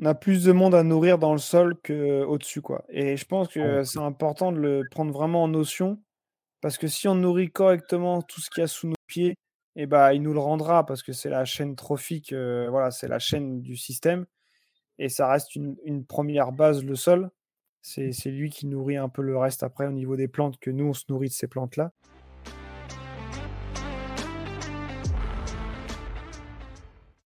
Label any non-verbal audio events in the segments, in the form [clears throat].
on a plus de monde à nourrir dans le sol qu'au-dessus. Quoi. Et je pense que c'est important de le prendre vraiment en notion. Parce que si on nourrit correctement tout ce qu'il y a sous nos pieds, et eh ben, il nous le rendra parce que c'est la chaîne trophique, voilà, c'est la chaîne du système. Et ça reste une, une première base, le sol. C'est lui qui nourrit un peu le reste après au niveau des plantes, que nous, on se nourrit de ces plantes-là.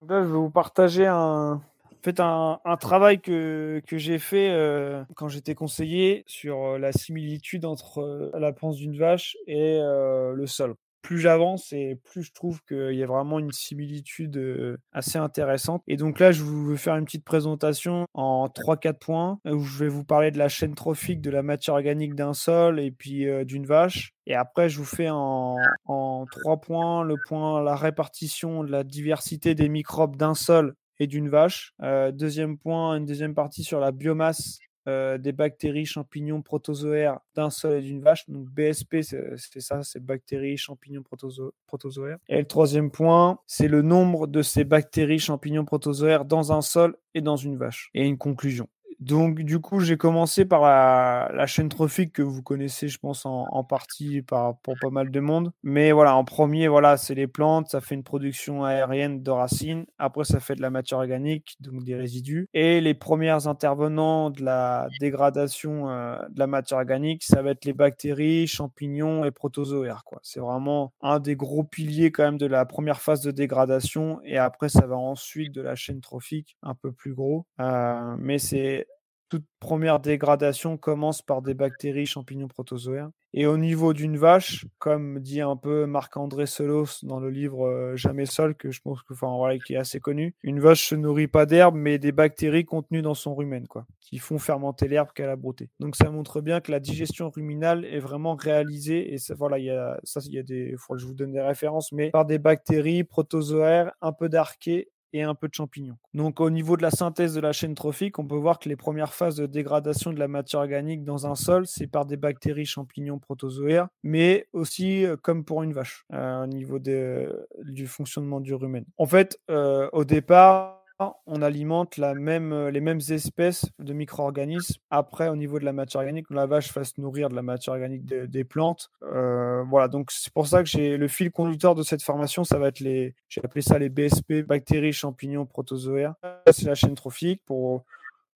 Là, je vais vous partager un, fait, un, un travail que, que j'ai fait euh, quand j'étais conseiller sur euh, la similitude entre euh, la panse d'une vache et le sol plus j'avance et plus je trouve qu'il y a vraiment une similitude euh, assez intéressante. Et donc là, je vais faire une petite présentation en 3-4 points où je vais vous parler de la chaîne trophique, de la matière organique d'un sol et puis euh, d'une vache. Et après, je vous fais en, en 3 points le point, la répartition de la diversité des microbes d'un sol et d'une vache. Euh, deuxième point, une deuxième partie sur la biomasse euh, des bactéries, champignons, protozoaires d'un sol et d'une vache. Donc BSP, c'est ça, c'est bactéries, champignons, protozoaires. Et le troisième point, c'est le nombre de ces bactéries, champignons, protozoaires dans un sol et dans une vache. Et une conclusion. Donc, du coup, j'ai commencé par la, chaîne trophique que vous connaissez, je pense, en, partie par, pour pas mal de monde. Mais voilà, en premier, voilà, c'est les plantes, ça fait une production aérienne de racines. Après, ça fait de la matière organique, donc des résidus. Et les premiers intervenants de la dégradation euh, de la matière organique, ça va être les bactéries, champignons et protozoaires. C'est vraiment un des gros piliers quand même de la première phase de dégradation. Et après, ça va ensuite de la chaîne trophique, un peu plus gros. Euh, mais c'est toute première dégradation commence par des bactéries, champignons, protozoaires. Et au niveau d'une vache, comme dit un peu Marc-André Solos dans le livre euh, Jamais seul, que je pense que, enfin, voilà, qui est assez connu, une vache se nourrit pas d'herbe, mais des bactéries contenues dans son rumen, quoi, qui font fermenter l'herbe qu'elle a broutée. Donc ça montre bien que la digestion ruminale est vraiment réalisée, et ça, voilà, il y a, ça, il y a des, faut que je vous donne des références, mais par des bactéries protozoaires, un peu d'archée et un peu de champignons. Donc au niveau de la synthèse de la chaîne trophique, on peut voir que les premières phases de dégradation de la matière organique dans un sol, c'est par des bactéries, champignons, protozoaires, mais aussi euh, comme pour une vache, euh, au niveau du fonctionnement du rumen. En fait, euh, au départ, on alimente la même, euh, les mêmes espèces de micro-organismes. Après, au niveau de la matière organique, la vache fasse nourrir de la matière organique des plantes. Euh, voilà, donc c'est pour ça que j'ai le fil conducteur de cette formation, ça va être les, j'ai appelé ça les BSP, bactéries, champignons, protozoaires. C'est la chaîne trophique pour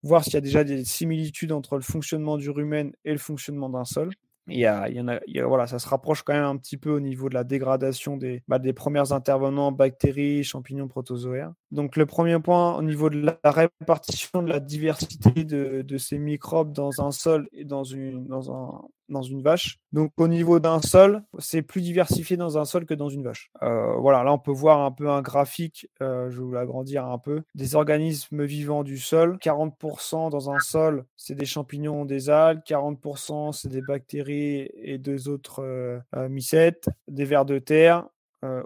voir s'il y a déjà des similitudes entre le fonctionnement du rumen et le fonctionnement d'un sol. Il y, a, il y en a, voilà, ça se rapproche quand même un petit peu au niveau de la dégradation des, bah, des premiers intervenants, bactéries, champignons, protozoaires. Donc le premier point au niveau de la répartition de la diversité de, de ces microbes dans un sol et dans une, dans un, dans une vache. Donc au niveau d'un sol, c'est plus diversifié dans un sol que dans une vache. Euh, voilà, là on peut voir un peu un graphique, euh, je vais vous l'agrandir un peu, des organismes vivants du sol. 40% dans un sol, c'est des champignons, des algues. 40% c'est des bactéries et deux autres euh, mycètes, des vers de terre,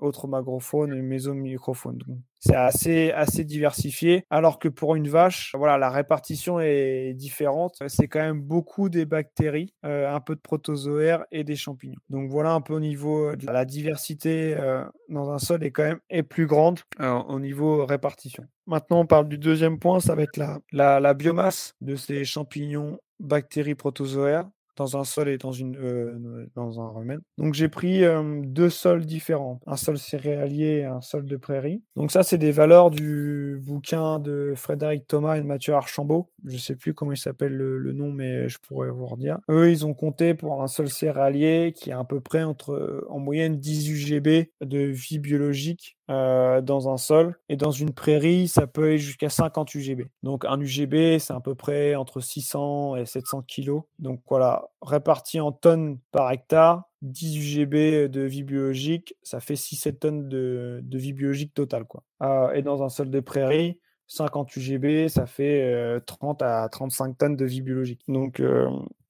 autres magrophones et mésomicrophones. C'est assez, assez diversifié. Alors que pour une vache, voilà, la répartition est différente. C'est quand même beaucoup des bactéries, euh, un peu de protozoaires et des champignons. Donc voilà un peu au niveau de la diversité euh, dans un sol est quand même est plus grande euh, au niveau répartition. Maintenant, on parle du deuxième point, ça va être la, la biomasse de ces champignons, bactéries, protozoaires dans un sol et dans, une, euh, dans un rumen. Donc j'ai pris euh, deux sols différents, un sol céréalier et un sol de prairie. Donc ça, c'est des valeurs du bouquin de Frédéric Thomas et de Mathieu Archambault. Je sais plus comment il s'appelle le, nom, mais je pourrais vous redire. Eux, ils ont compté pour un sol céréalier qui est à peu près entre, en moyenne, 10 UGB de vie biologique euh, dans un sol. Et dans une prairie, ça peut aller jusqu'à 50 UGB. Donc un UGB, c'est à peu près entre 600 et 700 kg. Donc voilà, réparti en tonnes par hectare, 10 UGB de vie biologique, ça fait 6-7 tonnes de, vie biologique totale. Quoi. Euh, et dans un sol de prairie, 50 UGB, ça fait 30 euh, à 35 tonnes de vie biologique. Donc,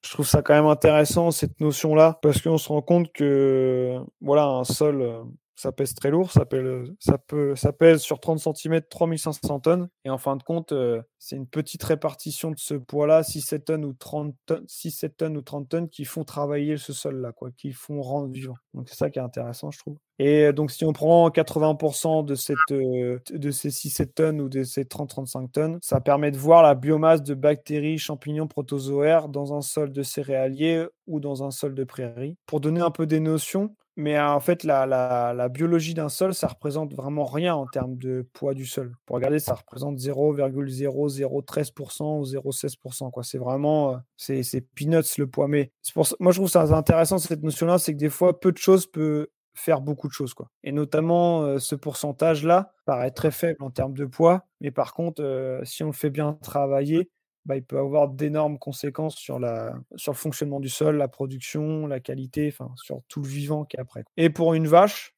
je trouve ça quand même intéressant, cette notion-là, parce qu'on se rend compte que, voilà, un sol, ça pèse très lourd, ça peut, ça pèse sur 30 cm 3500 tonnes. Et en fin de compte, euh, c'est une petite répartition de ce poids-là, 6-7 tonnes ou 30 tonnes, 6-7 tonnes ou 30 tonnes qui font travailler ce sol-là, quoi, qui font rendre vivant. Donc c'est ça qui est intéressant, je trouve. Et donc, si on prend 80% de, cette, de ces 6-7 tonnes ou de ces 30-35 tonnes, ça permet de voir la biomasse de bactéries, champignons, protozoaires dans un sol de céréalier ou dans un sol de prairie. Pour donner un peu des notions, mais en fait, la, biologie d'un sol, ça représente vraiment rien en termes de poids du sol. Pour regarder, ça représente 0,0013% ou 0,16%. Quoi. C'est vraiment, c'est, c'est peanuts le poids. Mais moi, je trouve ça intéressant cette notion-là, c'est que des fois, peu de choses peut faire beaucoup de choses. Et notamment, ce pourcentage-là paraît très faible en termes de poids. Mais par contre, si on le fait bien travailler, bah, il peut avoir d'énormes conséquences sur, la, sur le fonctionnement du sol, la production, la qualité, enfin sur tout le vivant qui est après. Et pour une vache,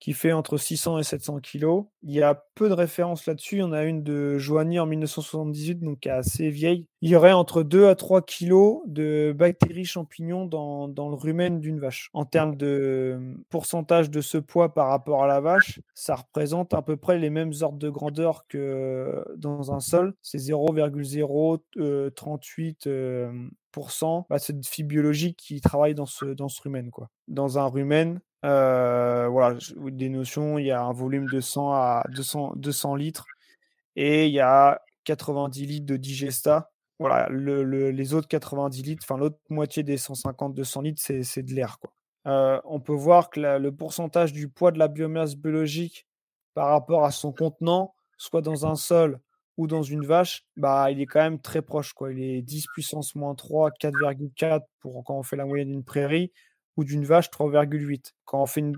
qui fait entre 600 et 700 kilos. Il y a peu de références là-dessus. Il y en a une de Joigny en 1978, donc assez vieille. Il y aurait entre 2 à 3 kilos de bactéries champignons dans, dans le rumen d'une vache. En termes de pourcentage de ce poids par rapport à la vache, ça représente à peu près les mêmes ordres de grandeur que dans un sol. C'est 0,038% euh, bah, c'est une fille biologique qui travaille dans ce, dans ce rumen. Quoi. Dans un rumen, euh, voilà, des notions, il y a un volume de 100 à 200, 200 litres et il y a 90 litres de digesta. Voilà, le, les autres 90 litres, enfin l'autre moitié des 150-200 litres, c'est de l'air. Euh, on peut voir que le pourcentage du poids de la biomasse biologique par rapport à son contenant, soit dans un sol ou dans une vache, bah, il est quand même très proche. Quoi. Il est 10 puissance moins 3, 4,4 pour quand on fait la moyenne d'une prairie, d'une vache 3,8. Quand on fait une,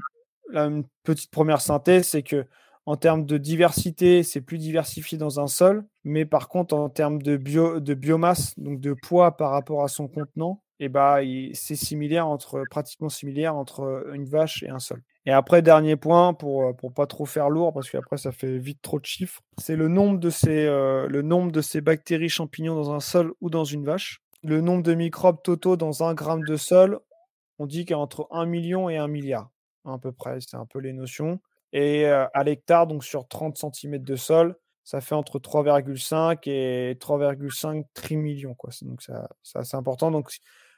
petite première synthèse, c'est que en termes de diversité, c'est plus diversifié dans un sol, mais par contre, en termes de, bio, de biomasse, donc de poids par rapport à son contenant, et eh bah, c'est similaire entre, pratiquement similaire entre une vache et un sol. Et après, dernier point, pour, pour pas trop faire lourd, parce qu'après, ça fait vite trop de chiffres, c'est le, nombre de ces, euh, le nombre de ces bactéries champignons dans un sol ou dans une vache. Le nombre de microbes totaux dans un gramme de sol, on dit qu'il y a entre 1 million et 1 milliard, à peu près. C'est un peu les notions. Et à l'hectare, donc sur 30 cm de sol, ça fait entre 3,5 et 3,5 trimillions. Quoi. Donc, c'est assez important. Donc,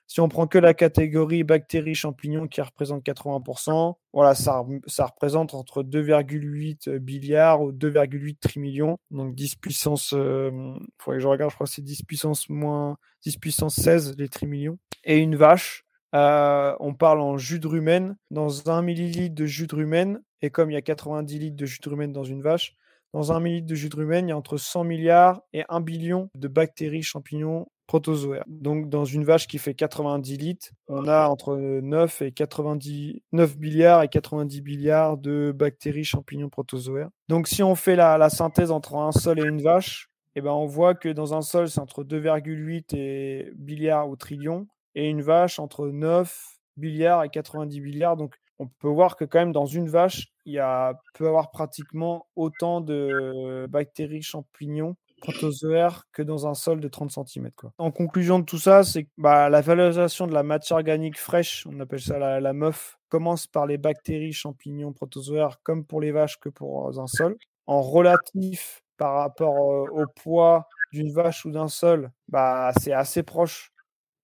si on prend que la catégorie bactéries, champignons qui représente 80%, voilà, ça, ça représente entre 2,8 milliards ou 2,8 trimillions. Donc 10 puissance, il faudrait que je regarde, je crois que c'est 10 puissance moins 10 puissance 16 les trimillions. Et une vache, euh, on parle en jus de rumen. Dans un millilitre de jus de rumen, et comme il y a 90 litres de jus de rumen dans une vache, dans un millilitre de jus de rumen, il y a entre 100 milliards et 1 billion de bactéries, champignons, protozoaires. Donc, dans une vache qui fait 90 litres, on a entre 9 et 90, 9 milliards et 90 milliards de bactéries, champignons, protozoaires. Donc, si on fait la, synthèse entre un sol et une vache, eh ben, on voit que dans un sol, c'est entre 2,8 et milliards ou trillions et une vache entre 9 milliards et 90 milliards. Donc, on peut voir que quand même dans une vache, il y a, peut avoir pratiquement autant de bactéries, champignons, protozoaires que dans un sol de 30 cm. Quoi. En conclusion de tout ça, c'est que bah, la valorisation de la matière organique fraîche, on appelle ça la, MOF, commence par les bactéries, champignons, protozoaires, comme pour les vaches que pour un sol. En relatif par rapport au poids d'une vache ou d'un sol, bah, c'est assez proche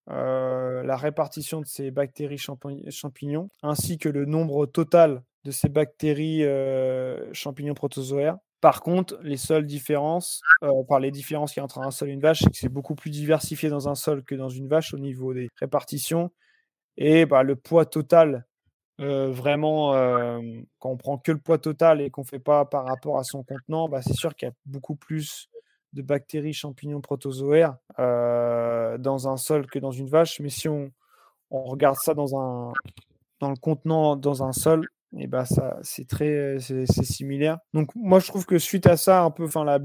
euh, la répartition de ces bactéries champignons, ainsi que le nombre total de ces bactéries euh, champignons protozoaires. Par contre, les seules différences, euh, par les différences qu'il y a entre un sol et une vache, c'est que c'est beaucoup plus diversifié dans un sol que dans une vache au niveau des répartitions. Et bah, le poids total, vraiment, quand on prend que le poids total et qu'on ne fait pas par rapport à son contenant, bah, c'est sûr qu'il y a beaucoup plus de bactéries, champignons, protozoaires euh, dans un sol que dans une vache. Mais si on, regarde ça dans, un, dans le contenant, dans un sol, et eh ben ça c'est très c'est, similaire. Donc moi je trouve que suite à ça, un peu, enfin la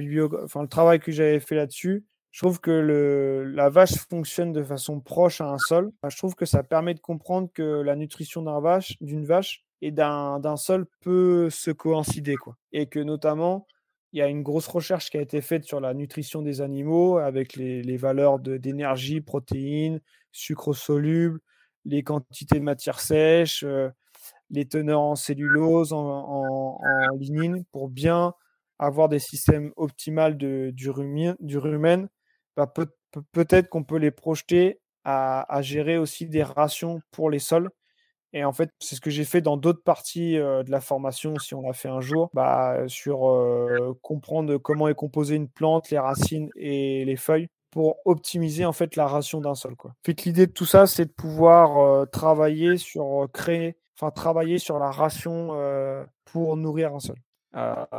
enfin le travail que j'avais fait là-dessus, je trouve que la vache fonctionne de façon proche à un sol. je trouve que ça permet de comprendre que la nutrition vache, d'une vache et d'un, d'un sol peut se coïncider quoi. Et que notamment il y a une grosse recherche qui a été faite sur la nutrition des animaux avec les, valeurs d'énergie, protéines, sucre soluble, les quantités de matière sèche, euh, les teneurs en cellulose, en, lignine, pour bien avoir des systèmes optimaux de, du, rumen, du bah, peut, être qu'on peut les projeter à, gérer aussi des rations pour les sols Et en fait, c'est ce que j'ai fait dans d'autres parties de la formation, si on a fait un jour, bah, sur comprendre comment est composée une plante, les racines et les feuilles pour optimiser en fait la ration d'un sol. Quoi. L'idée de tout ça, c'est de pouvoir travailler sur créer, enfin travailler sur la ration pour nourrir un sol,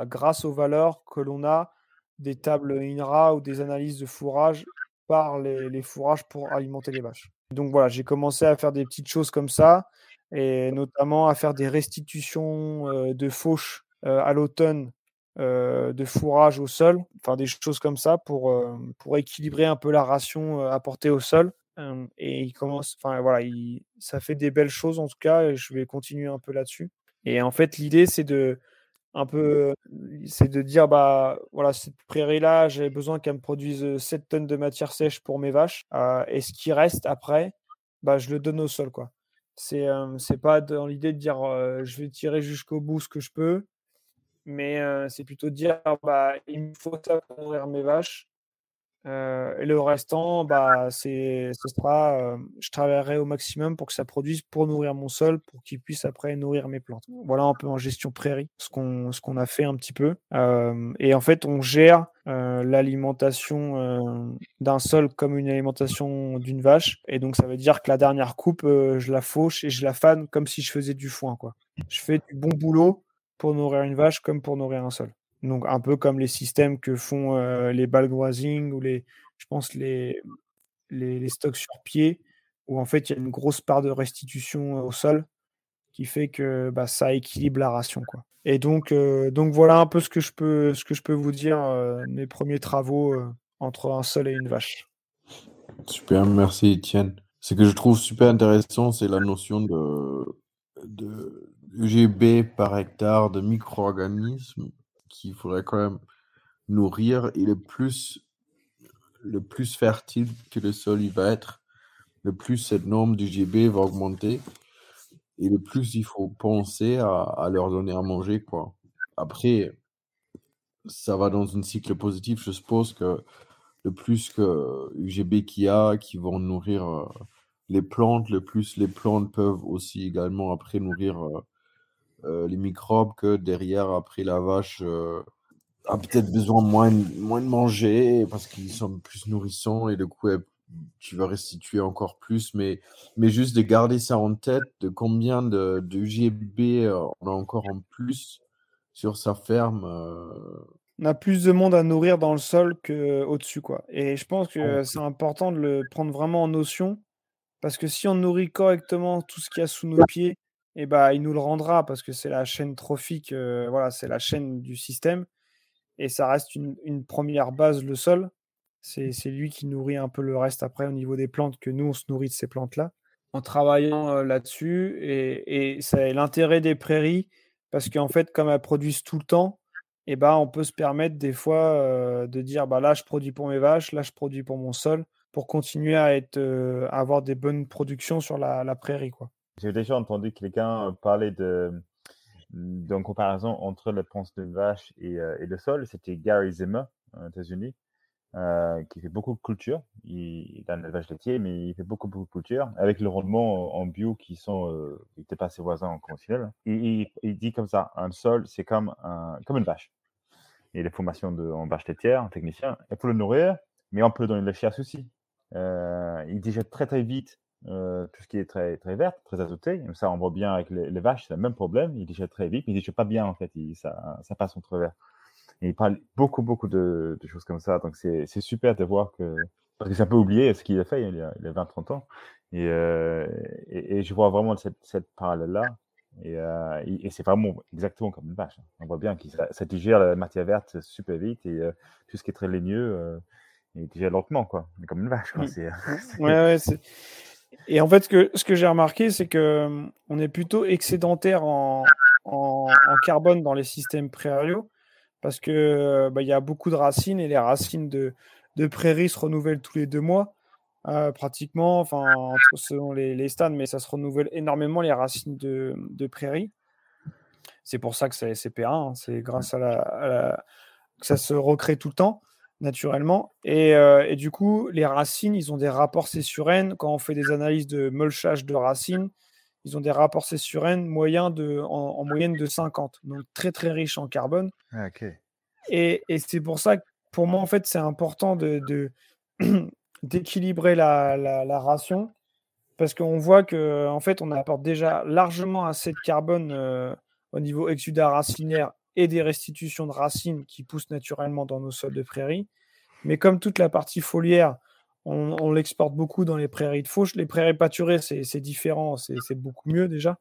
grâce aux valeurs que l'on a des tables INRA ou des analyses de fourrage par les, fourrages pour alimenter les vaches. Donc voilà, j'ai commencé à faire des petites choses comme ça, et notamment à faire des restitutions de fauches à l'automne de fourrage au sol, enfin des choses comme ça pour, pour équilibrer un peu la ration apportée au sol. et il commence, enfin voilà, il, ça fait des belles choses en tout cas, et je vais continuer un peu là-dessus. Et en fait, l'idée, c'est de, un peu, c'est de dire bah voilà, cette prairie-là, j'ai besoin qu'elle me produise 7 tonnes de matière sèche pour mes vaches. et ce qui reste après, bah, je le donne au sol. quoi. C'est pas dans l'idée de dire je vais tirer jusqu'au bout ce que je peux, mais c'est plutôt de dire bah, il me faut ça pour mes vaches. Et le restant, bah, c'est, ce sera, je travaillerai au maximum pour que ça produise pour nourrir mon sol, pour qu'il puisse après nourrir mes plantes. Voilà un peu en gestion prairie, ce qu'on, qu'on a fait un petit peu. et en fait, on gère l'alimentation d'un sol comme une alimentation d'une vache. Et donc, ça veut dire que la dernière coupe, je la fauche et je la fane comme si je faisais du foin. Quoi. Je fais du bon boulot pour nourrir une vache comme pour nourrir un sol. Donc un peu comme les systèmes que font les ball grazing ou les, je pense les, les, stocks sur pied, où en fait il y a une grosse part de restitution au sol qui fait que bah, ça équilibre la ration. Et donc, voilà un peu ce que je peux, vous dire, mes premiers travaux entre un sol et une vache. Super, merci Étienne. Ce que je trouve super intéressant, c'est la notion de, de UGB par hectare de micro-organismes qu'il faudrait quand même nourrir. Et le plus, le plus fertile que le sol il va être, le plus cette norme du GB va augmenter. Et le plus il faut penser à, leur donner à manger. Quoi. Après, ça va dans un cycle positif. Je suppose que le plus que UGB qu'il y a, qui vont nourrir euh, les plantes, le plus les plantes peuvent aussi également après nourrir euh, euh, les microbes que derrière, après, la vache euh, a peut-être besoin moins, moins de manger parce qu'ils sont plus nourrissants et du coup, tu vas restituer encore plus. Mais, mais juste de garder ça en tête, de combien de, de UGB euh, on a encore en plus sur sa ferme. On a plus de monde à nourrir dans le sol qu'au-dessus. quoi. Et je pense que c'est important de le prendre vraiment en notion. Parce que si on nourrit correctement tout ce qu'il y a sous nos pieds, et bah, il nous le rendra parce que c'est la chaîne trophique, euh, voilà, c'est la chaîne du système. Et ça reste une, première base, le sol. C'est lui qui nourrit un peu le reste après au niveau des plantes, que nous, on se nourrit de ces plantes-là, en travaillant euh, là-dessus. Et, c'est l'intérêt des prairies, parce qu'en fait, comme elles produisent tout le temps, et bah, on peut se permettre des fois euh, de dire bah, là, je produis pour mes vaches, là, je produis pour mon sol, pour continuer à, avoir des bonnes productions sur la, prairie. J'ai déjà entendu quelqu'un parler de d'une comparaison entre la ponce de vache et, euh, et le sol. C'était Gary Zimmer aux États-Unis, euh, qui fait beaucoup de culture. Il, il a un élevage laitier, mais il fait beaucoup, beaucoup de culture avec le rendement en bio qui sont euh, qui pas ses voisins en conventionnel. Il, dit comme ça un sol, c'est comme, un, comme une vache. A des formations de, en vache laitière, en technicien. Il faut le nourrir, mais on peut le donner la chasse aussi. Euh, il digère très, très vite euh, tout ce qui est très, très vert, très azoté. Ça, on voit bien avec les, vaches, c'est le même problème. Ils digèrent très vite, mais ils digèrent pas bien, en fait. ça, ça passe entre vert. Et il parle beaucoup, beaucoup de, choses comme ça. Donc, c'est super de voir que. Parce que c'est un peu oublié ce qu'il a fait il y a, 20-30 ans. Euh, et, et, je vois vraiment cette, cette parallèle-là. Euh, et, c'est vraiment exactement comme une vache. Hein. On voit bien que ça, digère la matière verte super vite et tout ce qui est très ligneux, il digère lentement, quoi. Comme une vache, quoi. Mmh. [laughs] ouais, ouais, et en fait, ce que, j'ai remarqué, c'est que hum, on est plutôt excédentaire en, carbone dans les systèmes prairiaux parce que bah, il y a beaucoup de racines et les racines de, prairies se renouvellent tous les deux mois. Euh, pratiquement, enfin, selon les, les stades, mais ça se renouvelle énormément les racines de, prairies. C'est pour ça que c'est CP1, hein, c'est grâce à à la, que ça se recrée tout le temps naturellement. Euh, et, du coup, les racines, ils ont des rapports C sur N. Quand on fait des analyses de mulchage de racines, ils ont des rapports moyens de, en, moyenne de 50, donc très très riches en carbone. Ah, et, et c'est pour ça que pour moi, en fait, c'est important de, [clears throat] d'équilibrer la, la, ration parce qu'on voit que en fait, on apporte déjà largement assez de carbone euh, au niveau exudat racinaire et des restitutions de racines qui poussent naturellement dans nos sols de prairie. Mais comme toute la partie foliaire, on, l'exporte beaucoup dans les prairies de fauche. Les prairies pâturées, c'est différent, c'est beaucoup mieux déjà.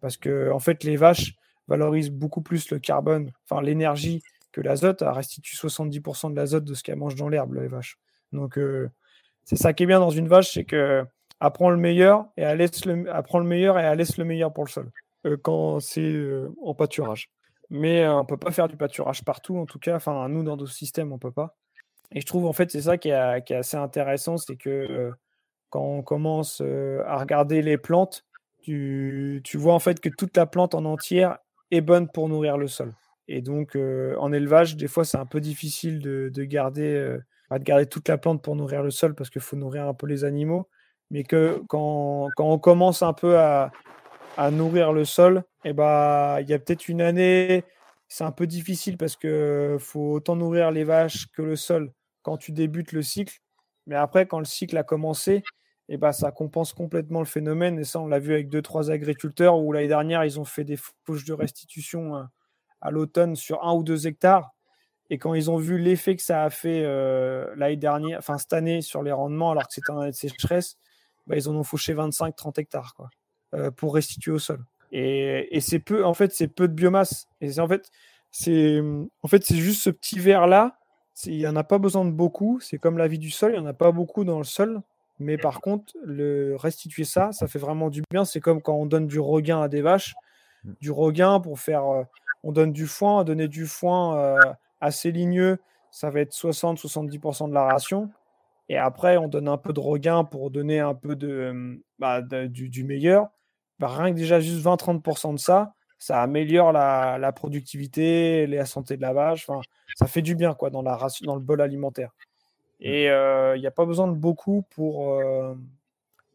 Parce que, en fait, les vaches valorisent beaucoup plus le carbone, enfin l'énergie, que l'azote. Elle restitue 70% de l'azote de ce qu'elle mange dans l'herbe, les vaches. Donc, euh, c'est ça qui est bien dans une vache, c'est que apprend le meilleur et elle laisse le, apprend le meilleur et elle laisse le meilleur pour le sol euh, quand c'est euh, en pâturage. Mais on peut pas faire du pâturage partout, en tout cas. Enfin, nous, dans nos systèmes, on peut pas. Et je trouve en fait c'est ça qui est, assez intéressant, c'est que euh, quand on commence euh, à regarder les plantes, tu, vois en fait que toute la plante en entière est bonne pour nourrir le sol. Et donc euh, en élevage, des fois c'est un peu difficile de, garder, de garder toute la plante pour nourrir le sol parce qu'il faut nourrir un peu les animaux. Mais que quand, on commence un peu à, nourrir le sol, et eh ben, il y a peut-être une année, c'est un peu difficile parce que faut autant nourrir les vaches que le sol quand tu débutes le cycle. Mais après, quand le cycle a commencé, et eh ben, ça compense complètement le phénomène. Et ça, on l'a vu avec deux, trois agriculteurs où l'année dernière, ils ont fait des fauches de restitution euh, à l'automne sur un ou deux hectares. Et quand ils ont vu l'effet que ça a fait euh, l'année dernière, enfin cette année sur les rendements, alors que c'était un année de sécheresse, bah, ils en ont fauché 25-30 hectares quoi, pour restituer au sol. Et, c'est peu, en fait, c'est peu de biomasse. Et en fait, c'est en fait, c'est juste ce petit verre là. Il n'y en a pas besoin de beaucoup. C'est comme la vie du sol. Il n'y en a pas beaucoup dans le sol. Mais par contre, le restituer ça, ça fait vraiment du bien. C'est comme quand on donne du regain à des vaches. Du regain pour faire. Euh, on donne du foin. Donner du foin euh, assez ligneux, ça va être 60-70% de la ration. Et après, on donne un peu de regain pour donner un peu de, bah, du, meilleur. Bah, rien que déjà juste 20-30% de ça, ça améliore la, productivité, la santé de la vache. Enfin, ça fait du bien quoi dans, la dans le bol alimentaire. Mmh. Et euh, il n'y a pas besoin de beaucoup pour, euh,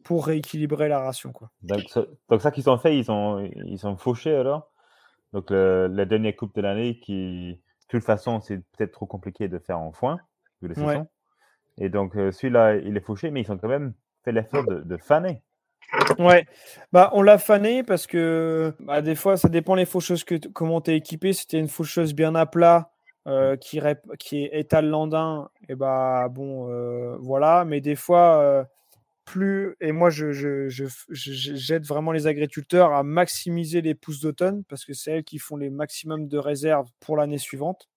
pour rééquilibrer la ration. Quoi. Donc, ça, ça qu'ils ont fait, ils ont, ils sont fauchés alors Donc la dernière coupe de l'année qui, de toute façon, c'est peut-être trop compliqué de faire en foin, vu les saisons. Et donc euh, celui-là, il est fauché, mais ils ont quand même fait l'effort de, de faner. Ouais, bah on l'a fané parce que bah, des fois ça dépend les faucheuses que comment tu es équipé. Si tu une faucheuse bien à plat euh, qui, qui est étal landin, et bah bon euh, voilà. Mais des fois, euh, plus et moi je, je, je, j'aide vraiment les agriculteurs à maximiser les pousses d'automne parce que c'est elles qui font les maximums de réserves pour l'année suivante.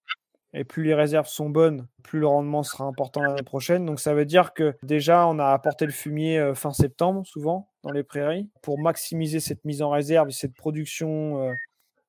Et plus les réserves sont bonnes, plus le rendement sera important l'année prochaine. Donc ça veut dire que déjà, on a apporté le fumier euh, fin septembre, souvent, dans les prairies, pour maximiser cette mise en réserve et cette production euh,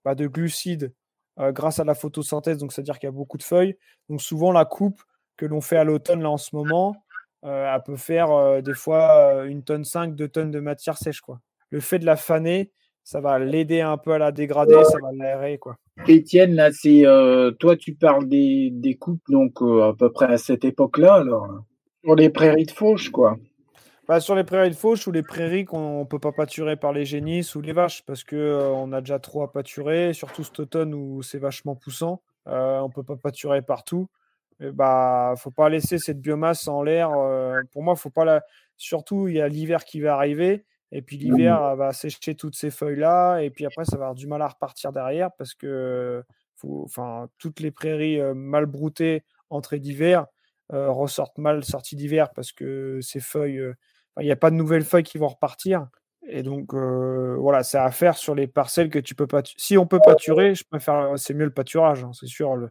bah, de glucides euh, grâce à la photosynthèse. Donc c'est-à-dire qu'il y a beaucoup de feuilles. Donc souvent, la coupe que l'on fait à l'automne, là, en ce moment, elle peut faire des fois une tonne 5, deux tonnes de matière sèche. Quoi. Le fait de la faner, ça va l'aider un peu à la dégrader, ça va l'aérer. quoi. Étienne, là, c'est euh, toi, tu parles des, des coupes, donc euh, à peu près à cette époque-là, alors sur les prairies de fauche, quoi. Bah, sur les prairies de fauche ou les prairies qu'on ne peut pas pâturer par les génisses ou les vaches, parce que euh, on a déjà trop à pâturer, surtout cet automne où c'est vachement poussant, on peut pas pâturer partout. Il bah, faut pas laisser cette biomasse en l'air. pour moi, faut pas la. Surtout, il y a l'hiver qui va arriver. Et puis l'hiver va sécher toutes ces feuilles-là. Et puis après, ça va avoir du mal à repartir derrière parce que enfin, toutes les prairies mal broutées entrées d'hiver ressortent mal sorties d'hiver parce que ces feuilles, il n'y a pas de nouvelles feuilles qui vont repartir. Et donc, voilà, c'est à faire sur les parcelles que tu peux pas. Si on peut pâturer, je préfère. C'est mieux le pâturage, hein, c'est sûr. Le...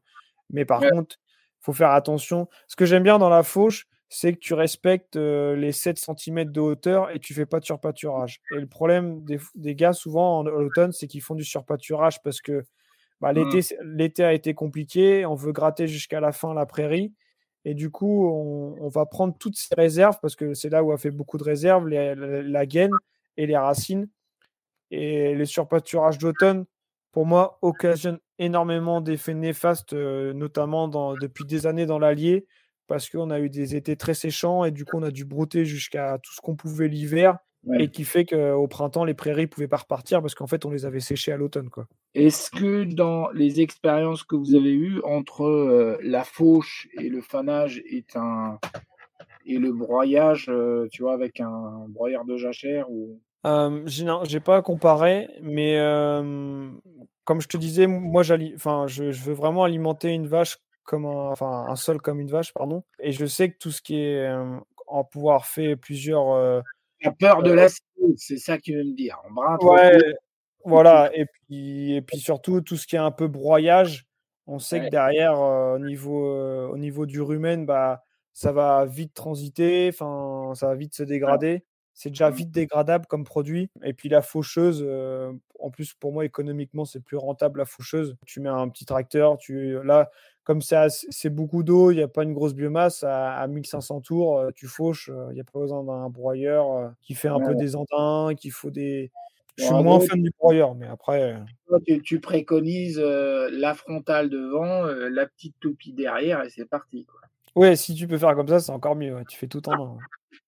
Mais par contre, faut faire attention. Ce que j'aime bien dans la fauche, c'est que tu respectes les 7 cm de hauteur et tu fais pas de surpâturage. Et le problème des, gars, souvent en automne, c'est qu'ils font du surpâturage parce que bah, mmh. l'été, a été compliqué, on veut gratter jusqu'à la fin la prairie. Et du coup, on, va prendre toutes ces réserves parce que c'est là où on a fait beaucoup de réserves, la, gaine et les racines. Et les surpâturages d'automne, pour moi, occasionnent énormément d'effets néfastes, notamment depuis des années dans l'Allier parce qu'on a eu des étés très séchants et du coup on a dû brouter jusqu'à tout ce qu'on pouvait l'hiver. et qui fait qu'au printemps, les prairies pouvaient pas repartir parce qu'en fait, on les avait séchées à l'automne. quoi. Est-ce que dans les expériences que vous avez eues entre euh, la fauche et le fanage est un et le broyage, euh, tu vois, avec un broyeur de jachère ou? Euh, j'ai pas comparé, mais euh, comme je te disais, moi, enfin, je, je, veux vraiment alimenter une vache comme un, enfin, un sol comme une vache, pardon. Et je sais que tout ce qui est en pouvoir fait plusieurs la peur de euh, l'acide, c'est ça qu'il veut me dire. ouais, voilà. Et puis, et puis surtout, tout ce qui est un peu broyage, on sait que derrière, euh, au, niveau, euh, au niveau du rumen, bah, ça va vite transiter, ça va vite se dégrader. C'est déjà vite dégradable comme produit. Et puis la faucheuse, en plus pour moi économiquement, c'est plus rentable la faucheuse. Tu mets un petit tracteur, tu là, comme c'est beaucoup d'eau, il n'y a pas une grosse biomasse, à, 1500 tours, euh, tu fauches, euh, il n'y a pas besoin d'un broyeur euh, qui fait un peu des andins, qu'il faut des. Je suis moins fan du broyeur, mais après. Tu, préconises la frontale devant, la petite toupie derrière, et c'est parti. Quoi. Ouais, si tu peux faire comme ça, c'est encore mieux. Tu fais tout en un.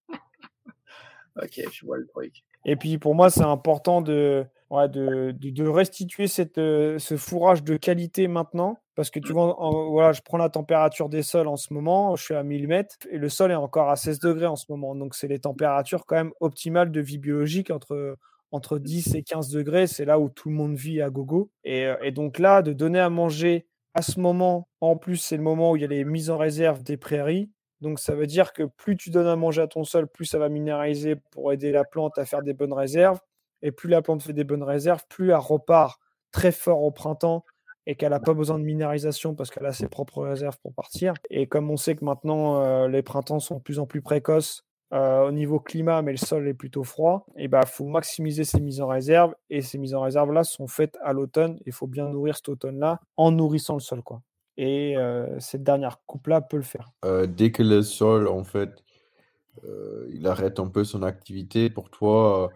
[laughs] ok, je vois le truc. Et puis pour moi, c'est important de, de, de, restituer cette, ce fourrage de qualité maintenant. Parce que tu vois, voilà, je prends la température des sols en ce moment, je suis à 1000 mètres et le sol est encore à 16 degrés en ce moment. Donc, c'est les températures quand même optimales de vie biologique entre, entre 10 et 15 degrés. C'est là où tout le monde vit à gogo. Et, euh, et donc, là, de donner à manger à ce moment, en plus, c'est le moment où il y a les mises en réserve des prairies. Donc, ça veut dire que plus tu donnes à manger à ton sol, plus ça va minéraliser pour aider la plante à faire des bonnes réserves. Et plus la plante fait des bonnes réserves, plus elle repart très fort au printemps et qu'elle n'a pas besoin de minéralisation parce qu'elle a ses propres réserves pour partir. Et comme on sait que maintenant euh, les printemps sont de plus en plus précoces euh, au niveau climat, mais le sol est plutôt froid, et ben faut maximiser ces mises en réserve. Et ces mises en réserve là sont faites à l'automne. Il faut bien nourrir cet automne là en nourrissant le sol, quoi. Et euh, cette dernière coupe là peut le faire. dès que le sol en fait il arrête un peu son activité, pour toi,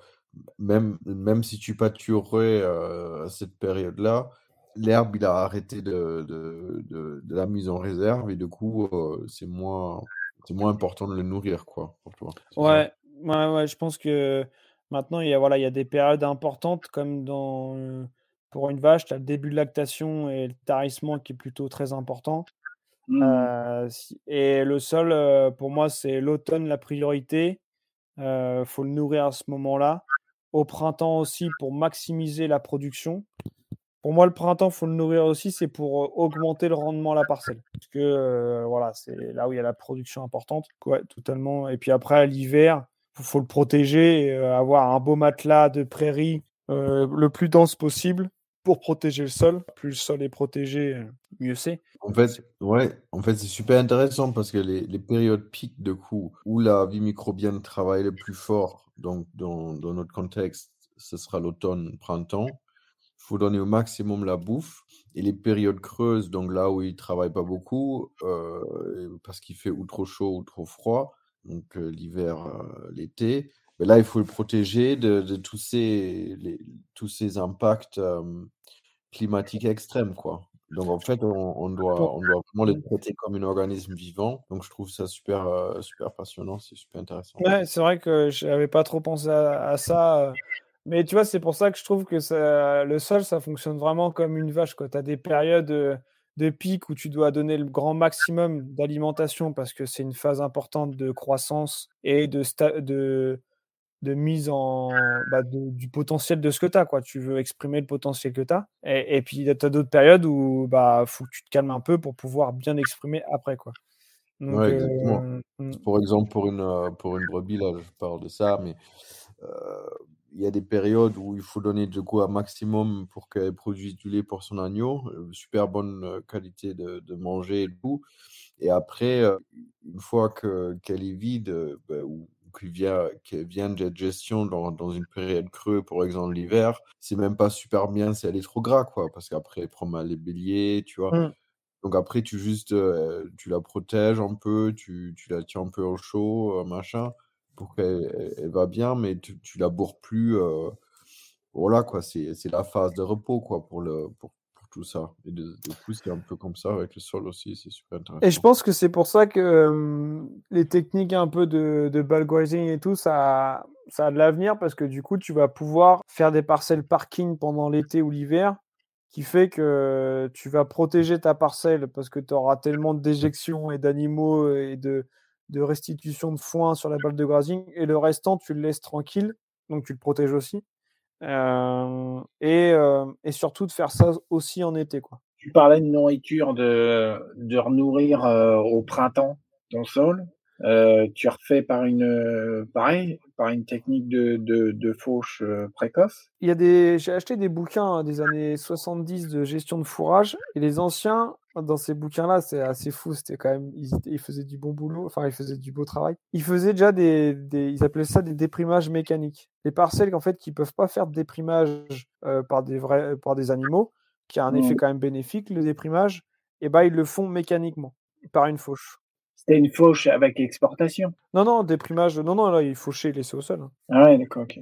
même, même si tu pâturais à cette période-là, l'herbe, il a arrêté de, de, de, la mise en réserve et du coup, c'est moins, c'est moins important de le nourrir, quoi, pour toi. Ouais, ouais, ouais, je pense que maintenant, il y a, voilà, il y a des périodes importantes comme dans, pour une vache, tu as le début de lactation et le tarissement qui est plutôt très important. Mmh. et le sol, pour moi, c'est l'automne la priorité. Il faut le nourrir à ce moment-là au printemps aussi pour maximiser la production. Pour moi, le printemps, il faut le nourrir aussi, c'est pour euh, augmenter le rendement de la parcelle. Parce que euh, voilà, c'est là où il y a la production importante. Ouais, totalement. Et puis après, l'hiver, il faut le protéger et euh, avoir un beau matelas de prairie le plus dense possible pour protéger le sol. Plus le sol est protégé, mieux c'est. En fait, ouais, en fait, c'est super intéressant parce que les, les périodes piques de coup où la vie microbienne travaille le plus fort donc dans, dans notre contexte, ce sera l'automne, printemps. Il faut donner au maximum la bouffe. Et les périodes creuses, donc là où il ne travaille pas beaucoup, euh, parce qu'il fait ou trop chaud ou trop froid, donc euh, l'hiver, euh, l'été, mais là, il faut le protéger de, de tous, ces, les, tous ces impacts climatiques extrêmes, quoi. Donc en fait, on, doit, on doit vraiment les traiter comme un organisme vivant. Donc je trouve ça super, super passionnant, c'est super intéressant. Ouais, c'est vrai que je n'avais pas trop pensé à, ça. Mais tu vois, c'est pour ça que je trouve que ça, le sol, ça fonctionne vraiment comme une vache. Tu as des périodes de pic où tu dois donner le grand maximum d'alimentation parce que c'est une phase importante de croissance et de, de, de mise en bah, du potentiel de ce que tu as. Quoi. Tu veux exprimer le potentiel que tu as. Et, puis, tu as d'autres périodes où bah faut que tu te calmes un peu pour pouvoir bien exprimer après. Quoi. Euh, mmh. Pour exemple, pour une, pour une brebis, là, je parle de ça, mais euh, il y a des périodes où il faut donner du coup un maximum pour qu'elle produise du lait pour son agneau, super bonne qualité de, de manger et tout. Et après, une fois qu'elle est vide, bah, ou qui vient, qui vient de gestion dans, dans, une période creuse, par exemple l'hiver, c'est même pas super bien si elle est trop gras, quoi, parce qu'après, elle prend mal les béliers, tu vois. Mmh. Donc après, tu juste, euh, tu la protèges un peu, tu, tu, la tiens un peu au chaud, euh, machin, pour qu'elle elle, va bien, mais tu, tu la bourres plus. Euh, voilà, quoi, c'est la phase de repos, quoi, pour, le, pour, tout ça. Et de, coup, c'est un peu comme ça avec le sol aussi, c'est super intéressant. Et je pense que c'est pour ça que les techniques un peu de, de et tout, ça, ça a de l'avenir parce que du coup, tu vas pouvoir faire des parcelles parking pendant l'été ou l'hiver qui fait que tu vas protéger ta parcelle parce que tu auras tellement de déjections et d'animaux et de, de restitution de foin sur la balle de grazing et le restant, tu le laisses tranquille, donc tu le protèges aussi. Euh, et, euh, et, surtout de faire ça aussi en été. Quoi. Tu parlais de nourriture, de, de renourrir euh, au printemps ton sol. Euh, tu refais par une pareil, par une technique de, de, de fauche euh, précoce. Il y a des, j'ai acheté des bouquins des années 70 de gestion de fourrage et les anciens dans ces bouquins-là, c'est assez fou. C'était quand même, ils, ils, faisaient du bon boulot, enfin ils faisaient du beau travail. Ils faisaient déjà des, des ils appelaient ça des déprimages mécaniques. Les parcelles en fait qui peuvent pas faire de déprimage euh, par des vrais, par des animaux, qui a un effet quand même bénéfique le déprimage, et ben ils le font mécaniquement par une fauche. C'était une fauche avec exportation Non, non, déprimage. Non, non, là, il faucher, laisser au sol. Ah ouais, d'accord, ok.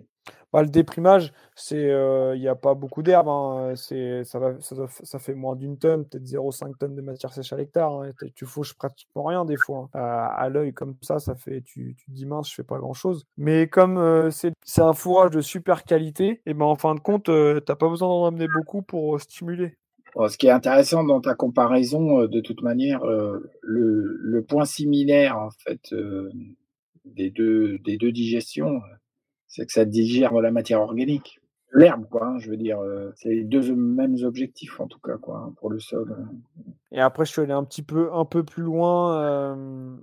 Bah, le déprimage, c'est, il euh, n'y a pas beaucoup d'herbe. Hein. C'est, ça, va, ça, ça, fait moins d'une tonne, peut-être 0,5 tonnes de matière sèche à l'hectare. Hein. Tu fauches pratiquement rien des fois. Hein. À, à l'œil comme ça, ça fait, tu, tu te dis mince, je fais pas grand-chose. Mais comme euh, c'est, c'est un fourrage de super qualité, et ben en fin de compte, euh, t'as pas besoin d'en amener beaucoup pour stimuler. Ce qui est intéressant dans ta comparaison, de toute manière, le, le, point similaire en fait des deux digestions, c'est que ça digère la matière organique, l'herbe quoi. Hein, je veux dire, c'est les deux mêmes objectifs en tout cas quoi hein, pour le sol. Et après, je suis allé un petit peu un peu plus loin.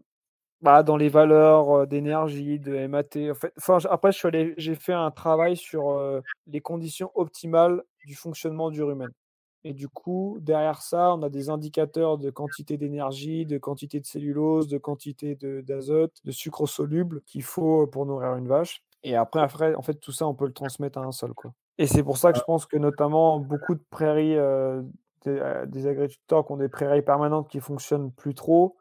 Bah, dans les valeurs d'énergie, de MAT. En fait, après, j'ai fait un travail sur les conditions optimales du fonctionnement du rumen. Et du coup, derrière ça, on a des indicateurs de quantité d'énergie, de quantité de cellulose, de quantité d'azote, de, sucre soluble qu'il faut pour nourrir une vache. Et après, après, en fait, tout ça, on peut le transmettre à un sol. Quoi. Et c'est pour ça que je pense que notamment beaucoup de prairies, euh, euh, des, agriculteurs qui ont des prairies permanentes qui fonctionnent plus trop,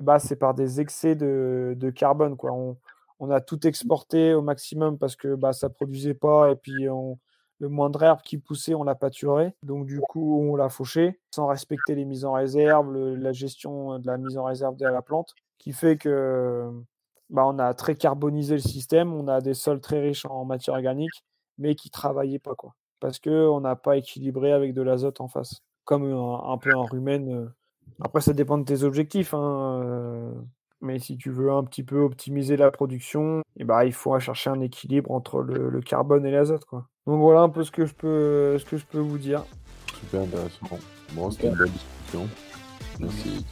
bah, c'est par des excès de, de carbone. Quoi. On, on, a tout exporté au maximum parce que bah, ça produisait pas et puis on, le moindre herbe qui poussait, on l'a pâturé. Donc, du coup, on l'a fauché sans respecter les mises en réserve, la gestion de la mise en réserve de la plante, qui fait que bah, on a très carbonisé le système. On a des sols très riches en matière organique, mais qui ne travaillaient pas, quoi. Parce qu'on n'a pas équilibré avec de l'azote en face, comme un, peu un rumen. Euh. Après, ça dépend de tes objectifs. Hein, euh. Mais si tu veux un petit peu optimiser la production, eh bah, il faut chercher un équilibre entre le, carbone et l'azote. Quoi. Donc voilà un peu ce que je peux, ce que je peux vous dire. Super intéressant. Bon, c'était une belle discussion. Merci,